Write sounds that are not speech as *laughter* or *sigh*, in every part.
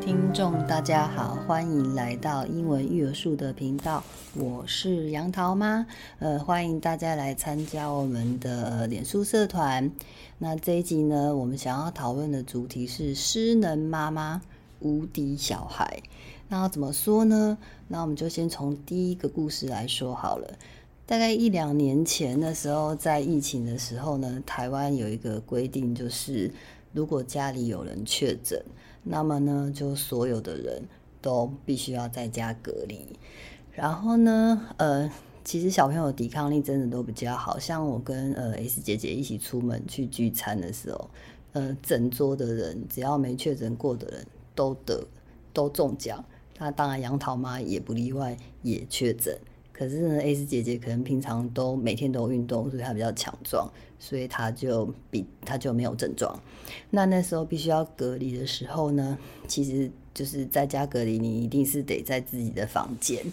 听众大家好，欢迎来到英文育儿树的频道，我是杨桃妈。呃，欢迎大家来参加我们的脸书社团。那这一集呢，我们想要讨论的主题是失能妈妈无敌小孩。那要怎么说呢？那我们就先从第一个故事来说好了。大概一两年前的时候，在疫情的时候呢，台湾有一个规定，就是如果家里有人确诊。那么呢，就所有的人都必须要在家隔离。然后呢，呃，其实小朋友抵抗力真的都比较好。像我跟呃 S 姐姐一起出门去聚餐的时候，呃，整桌的人只要没确诊过的人都得都中奖。那当然，杨桃妈也不例外，也确诊。可是呢，S 姐姐可能平常都每天都运动，所以她比较强壮，所以她就比她就没有症状。那那时候必须要隔离的时候呢，其实就是在家隔离，你一定是得在自己的房间。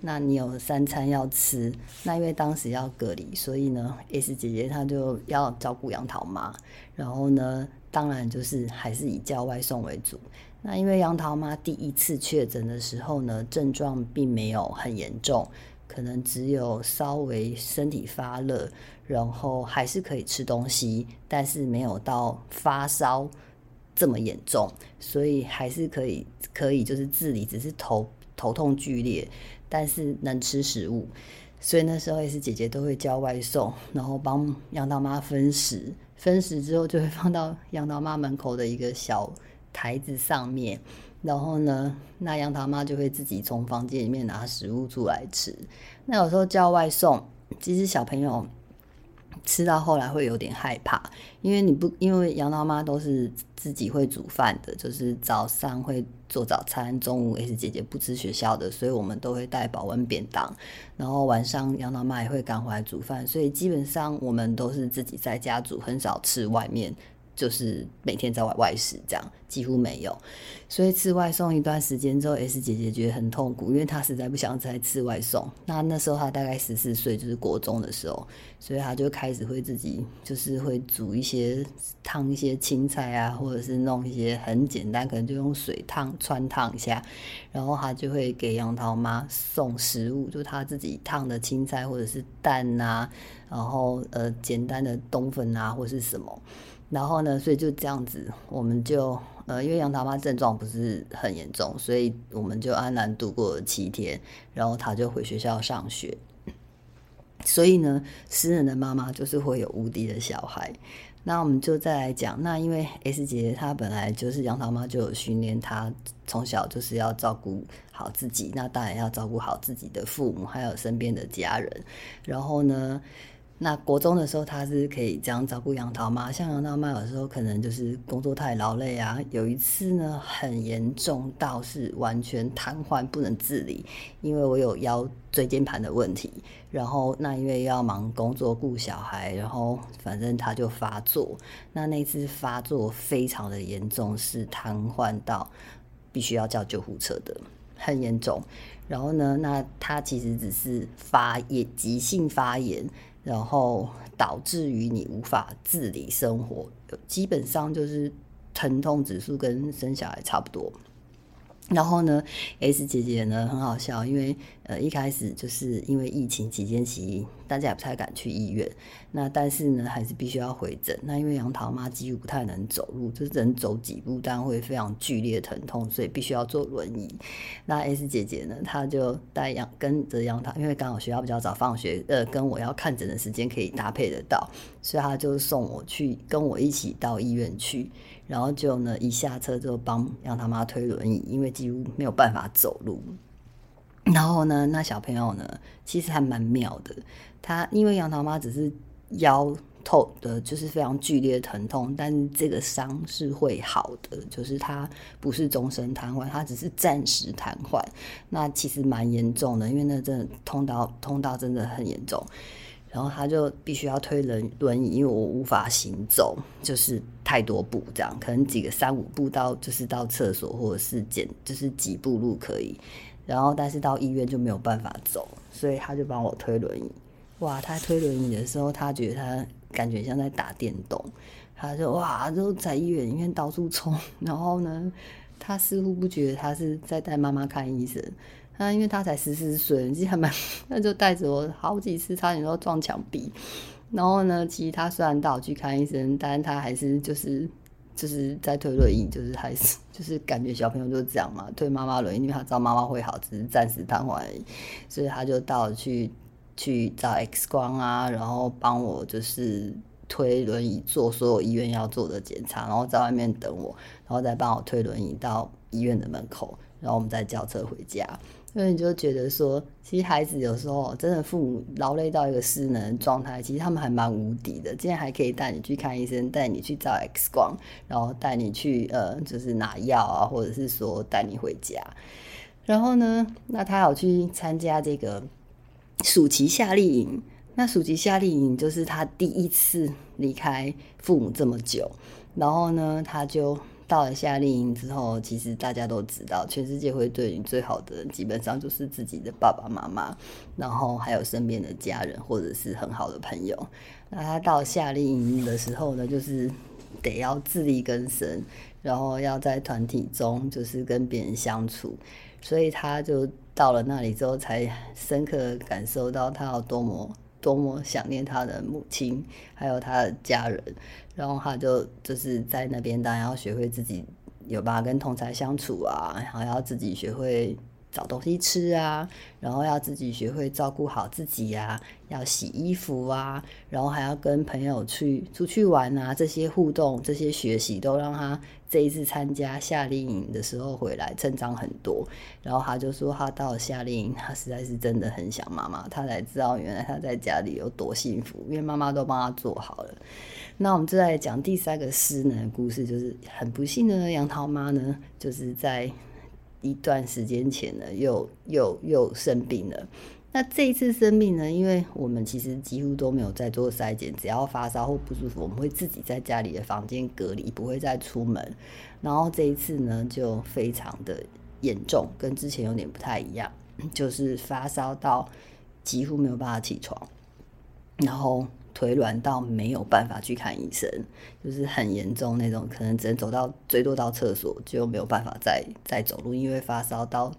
那你有三餐要吃，那因为当时要隔离，所以呢，S 姐姐她就要照顾杨桃妈，然后呢，当然就是还是以叫外送为主。那因为杨桃妈第一次确诊的时候呢，症状并没有很严重。可能只有稍微身体发热，然后还是可以吃东西，但是没有到发烧这么严重，所以还是可以可以就是自理，只是头头痛剧烈，但是能吃食物，所以那时候也是姐姐都会叫外送，然后帮杨大妈分食，分食之后就会放到杨大妈门口的一个小台子上面。然后呢，那杨桃妈就会自己从房间里面拿食物出来吃。那有时候叫外送，其实小朋友吃到后来会有点害怕，因为你不，因为杨桃妈都是自己会煮饭的，就是早上会做早餐，中午也是姐姐不吃学校的，所以我们都会带保温便当。然后晚上杨桃妈也会赶回来煮饭，所以基本上我们都是自己在家煮，很少吃外面。就是每天在外外食，这样几乎没有，所以吃外送一段时间之后，S 姐姐觉得很痛苦，因为她实在不想再吃外送。那那时候她大概十四岁，就是国中的时候，所以她就开始会自己就是会煮一些烫一些青菜啊，或者是弄一些很简单，可能就用水烫汆烫一下，然后她就会给杨桃妈送食物，就她自己烫的青菜或者是蛋啊，然后呃简单的冬粉啊或是什么。然后呢，所以就这样子，我们就呃，因为杨桃妈症状不是很严重，所以我们就安然度过了七天，然后她就回学校上学。所以呢，诗人的妈妈就是会有无敌的小孩。那我们就再来讲，那因为 S 姐姐她本来就是杨桃妈就有训练她从小就是要照顾好自己，那当然要照顾好自己的父母还有身边的家人。然后呢，那国中的时候，他是可以这样照顾杨桃妈。像杨桃妈有时候可能就是工作太劳累啊，有一次呢很严重到是完全瘫痪不能自理，因为我有腰椎间盘的问题。然后那因为要忙工作顾小孩，然后反正他就发作。那那次发作非常的严重，是瘫痪到必须要叫救护车的，很严重。然后呢，那他其实只是发炎，急性发炎。然后导致于你无法自理生活，基本上就是疼痛指数跟生小孩差不多。然后呢，S 姐姐呢很好笑，因为呃一开始就是因为疫情期间，其大家也不太敢去医院。那但是呢，还是必须要回诊。那因为杨桃妈几乎不太能走路，就是能走几步，但会非常剧烈疼痛，所以必须要坐轮椅。那 S 姐姐呢，她就带杨跟着杨桃，因为刚好学校比较早放学，呃，跟我要看诊的时间可以搭配得到，所以她就送我去，跟我一起到医院去。然后就呢，一下车就帮杨桃妈推轮椅，因为几乎没有办法走路。然后呢，那小朋友呢，其实还蛮妙的。他因为杨桃妈只是腰痛的，就是非常剧烈的疼痛，但这个伤是会好的，就是他不是终身瘫痪，他只是暂时瘫痪。那其实蛮严重的，因为那真的痛到痛到真的很严重。然后他就必须要推轮轮椅，因为我无法行走，就是太多步这样，可能几个三五步到就是到厕所或者是简就是几步路可以，然后但是到医院就没有办法走，所以他就帮我推轮椅。哇，他推轮椅的时候，他觉得他感觉像在打电动，他就哇就在医院里面到处冲，然后呢。他似乎不觉得他是在带妈妈看医生。那因为他才十四岁，其实还蛮，*laughs* 那就带着我好几次，差点都撞墙壁。然后呢，其实他虽然带我去看医生，但是他还是就是就是在推轮椅，就是还是 *laughs* 就是感觉小朋友就是这样嘛，推妈妈轮椅，因为他知道妈妈会好，只是暂时瘫痪而已，所以他就带我去去找 X 光啊，然后帮我就是推轮椅做所有医院要做的检查，然后在外面等我，然后再帮我推轮椅到医院的门口，然后我们再叫车回家。所以你就觉得说，其实孩子有时候真的父母劳累到一个失能状态，其实他们还蛮无敌的，竟然还可以带你去看医生，带你去照 X 光，然后带你去呃，就是拿药啊，或者是说带你回家。然后呢，那他有去参加这个暑期夏令营，那暑期夏令营就是他第一次离开父母这么久，然后呢，他就。到了夏令营之后，其实大家都知道，全世界会对你最好的，基本上就是自己的爸爸妈妈，然后还有身边的家人或者是很好的朋友。那他到夏令营的时候呢，就是得要自力更生，然后要在团体中就是跟别人相处，所以他就到了那里之后，才深刻感受到他有多么。多么想念他的母亲，还有他的家人，然后他就就是在那边，当然要学会自己有办法跟同侪相处啊，然后要自己学会找东西吃啊，然后要自己学会照顾好自己啊，要洗衣服啊，然后还要跟朋友去出去玩啊，这些互动、这些学习都让他。这一次参加夏令营的时候回来，成长很多。然后他就说，他到了夏令营，他实在是真的很想妈妈。他才知道，原来他在家里有多幸福，因为妈妈都帮他做好了。那我们就来讲第三个失能的故事，就是很不幸的杨桃妈呢，就是在一段时间前呢，又又又生病了。那这一次生病呢，因为我们其实几乎都没有在做筛检，只要发烧或不舒服，我们会自己在家里的房间隔离，不会再出门。然后这一次呢，就非常的严重，跟之前有点不太一样，就是发烧到几乎没有办法起床，然后腿软到没有办法去看医生，就是很严重那种，可能只能走到最多到厕所就没有办法再再走路，因为发烧到。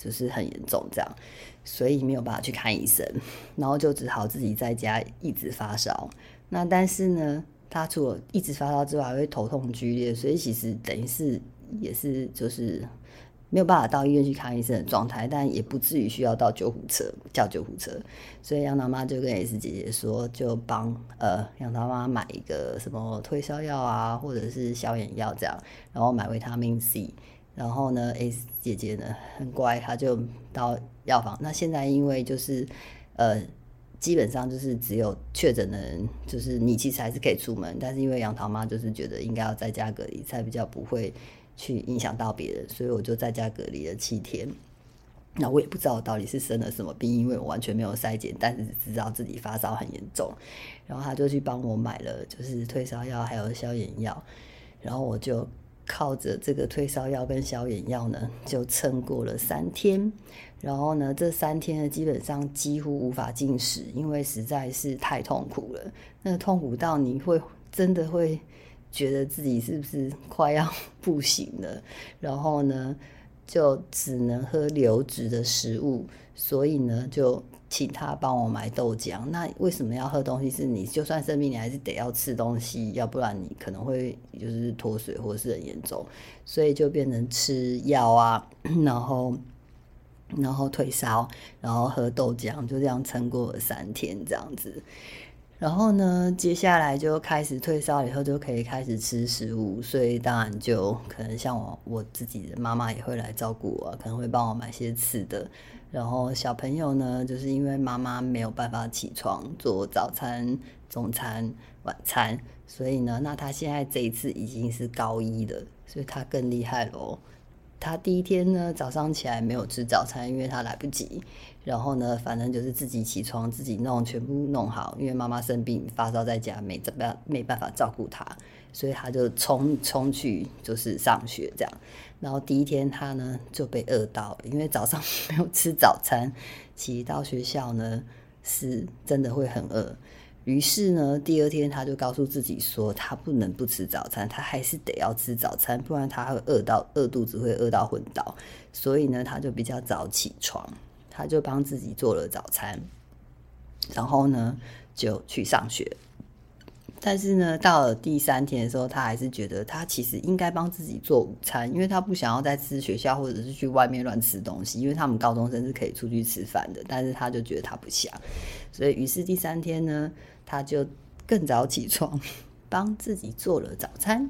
就是很严重这样，所以没有办法去看医生，然后就只好自己在家一直发烧。那但是呢，他除了一直发烧之外，还会头痛剧烈，所以其实等于是也是就是没有办法到医院去看医生的状态，但也不至于需要到救护车叫救护车。所以杨桃妈就跟 S 姐姐说，就帮呃杨桃妈买一个什么退烧药啊，或者是消炎药这样，然后买维他命 C。然后呢，S 姐姐呢很乖，她就到药房。那现在因为就是，呃，基本上就是只有确诊的人，就是你其实还是可以出门，但是因为杨桃妈就是觉得应该要在家隔离，才比较不会去影响到别人，所以我就在家隔离了七天。那我也不知道到底是生了什么病，因为我完全没有筛检，但是知道自己发烧很严重。然后他就去帮我买了，就是退烧药还有消炎药，然后我就。靠着这个退烧药跟消炎药呢，就撑过了三天。然后呢，这三天呢，基本上几乎无法进食，因为实在是太痛苦了。那痛苦到你会真的会觉得自己是不是快要不行了。然后呢，就只能喝流质的食物。所以呢，就。请他帮我买豆浆。那为什么要喝东西？是你就算生病，你还是得要吃东西，要不然你可能会就是脱水或是很严重。所以就变成吃药啊，*laughs* 然后然后退烧，然后喝豆浆，就这样撑过了三天这样子。然后呢，接下来就开始退烧以后就可以开始吃食物，所以当然就可能像我我自己的妈妈也会来照顾我，可能会帮我买些吃的。然后小朋友呢，就是因为妈妈没有办法起床做早餐、中餐、晚餐，所以呢，那他现在这一次已经是高一了，所以他更厉害喽。他第一天呢，早上起来没有吃早餐，因为他来不及。然后呢，反正就是自己起床自己弄，全部弄好。因为妈妈生病发烧在家，没怎么，没办法照顾他，所以他就冲冲去就是上学这样。然后第一天他呢就被饿到了，因为早上 *laughs* 没有吃早餐，其实到学校呢是真的会很饿。于是呢，第二天他就告诉自己说，他不能不吃早餐，他还是得要吃早餐，不然他会饿到饿肚子，会饿到昏倒。所以呢，他就比较早起床，他就帮自己做了早餐，然后呢就去上学。但是呢，到了第三天的时候，他还是觉得他其实应该帮自己做午餐，因为他不想要再吃学校或者是去外面乱吃东西，因为他们高中生是可以出去吃饭的。但是他就觉得他不想，所以于是第三天呢，他就更早起床，帮自己做了早餐，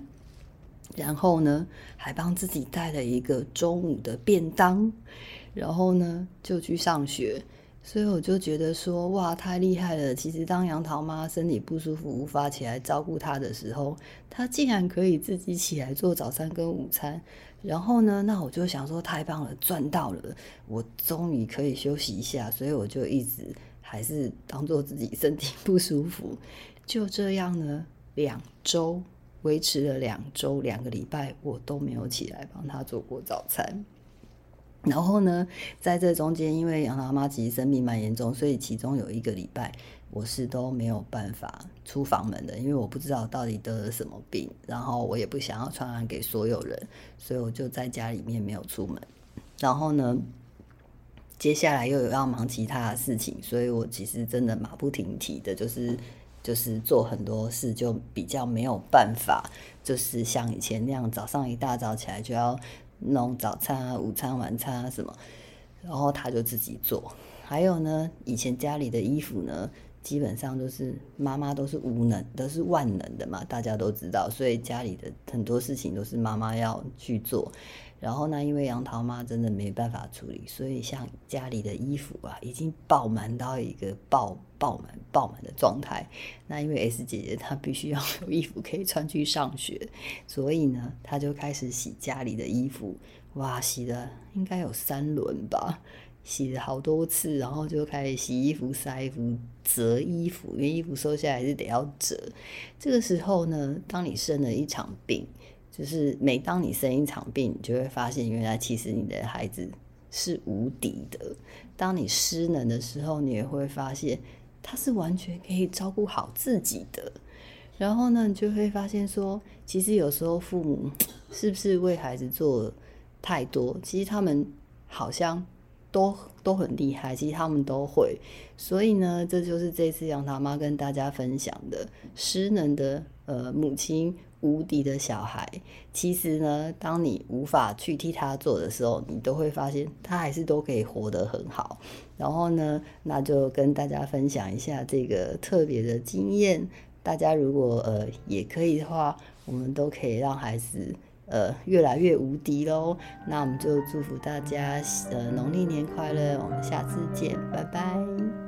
然后呢，还帮自己带了一个中午的便当，然后呢，就去上学。所以我就觉得说，哇，太厉害了！其实当杨桃妈身体不舒服，无法起来照顾她的时候，她竟然可以自己起来做早餐跟午餐。然后呢，那我就想说，太棒了，赚到了！我终于可以休息一下。所以我就一直还是当做自己 *laughs* 身体不舒服。就这样呢，两周维持了两周，两个礼拜，我都没有起来帮她做过早餐。然后呢，在这中间，因为杨桃妈其实生病蛮严重，所以其中有一个礼拜我是都没有办法出房门的，因为我不知道到底得了什么病，然后我也不想要传染给所有人，所以我就在家里面没有出门。然后呢，接下来又有要忙其他的事情，所以我其实真的马不停蹄的，就是就是做很多事，就比较没有办法，就是像以前那样早上一大早起来就要。弄早餐啊、午餐、晚餐啊什么，然后他就自己做。还有呢，以前家里的衣服呢，基本上都是妈妈都是无能，都是万能的嘛，大家都知道，所以家里的很多事情都是妈妈要去做。然后呢，因为杨桃妈真的没办法处理，所以像家里的衣服啊，已经爆满到一个爆爆满爆满的状态。那因为 S 姐姐她必须要有衣服 *laughs* 可以穿去上学，所以呢，她就开始洗家里的衣服。哇，洗了应该有三轮吧，洗了好多次，然后就开始洗衣服、晒衣服、折衣服，因为衣服收下来是得要折。这个时候呢，当你生了一场病。就是每当你生一场病，你就会发现，原来其实你的孩子是无敌的。当你失能的时候，你也会发现他是完全可以照顾好自己的。然后呢，你就会发现说，其实有时候父母 *tsk* 是不是为孩子做太多？其实他们好像都都很厉害，其实他们都会。所以呢，这就是这次杨桃妈跟大家分享的失能的呃母亲。无敌的小孩，其实呢，当你无法去替他做的时候，你都会发现他还是都可以活得很好。然后呢，那就跟大家分享一下这个特别的经验。大家如果呃也可以的话，我们都可以让孩子呃越来越无敌喽。那我们就祝福大家呃农历年快乐，我们下次见，拜拜。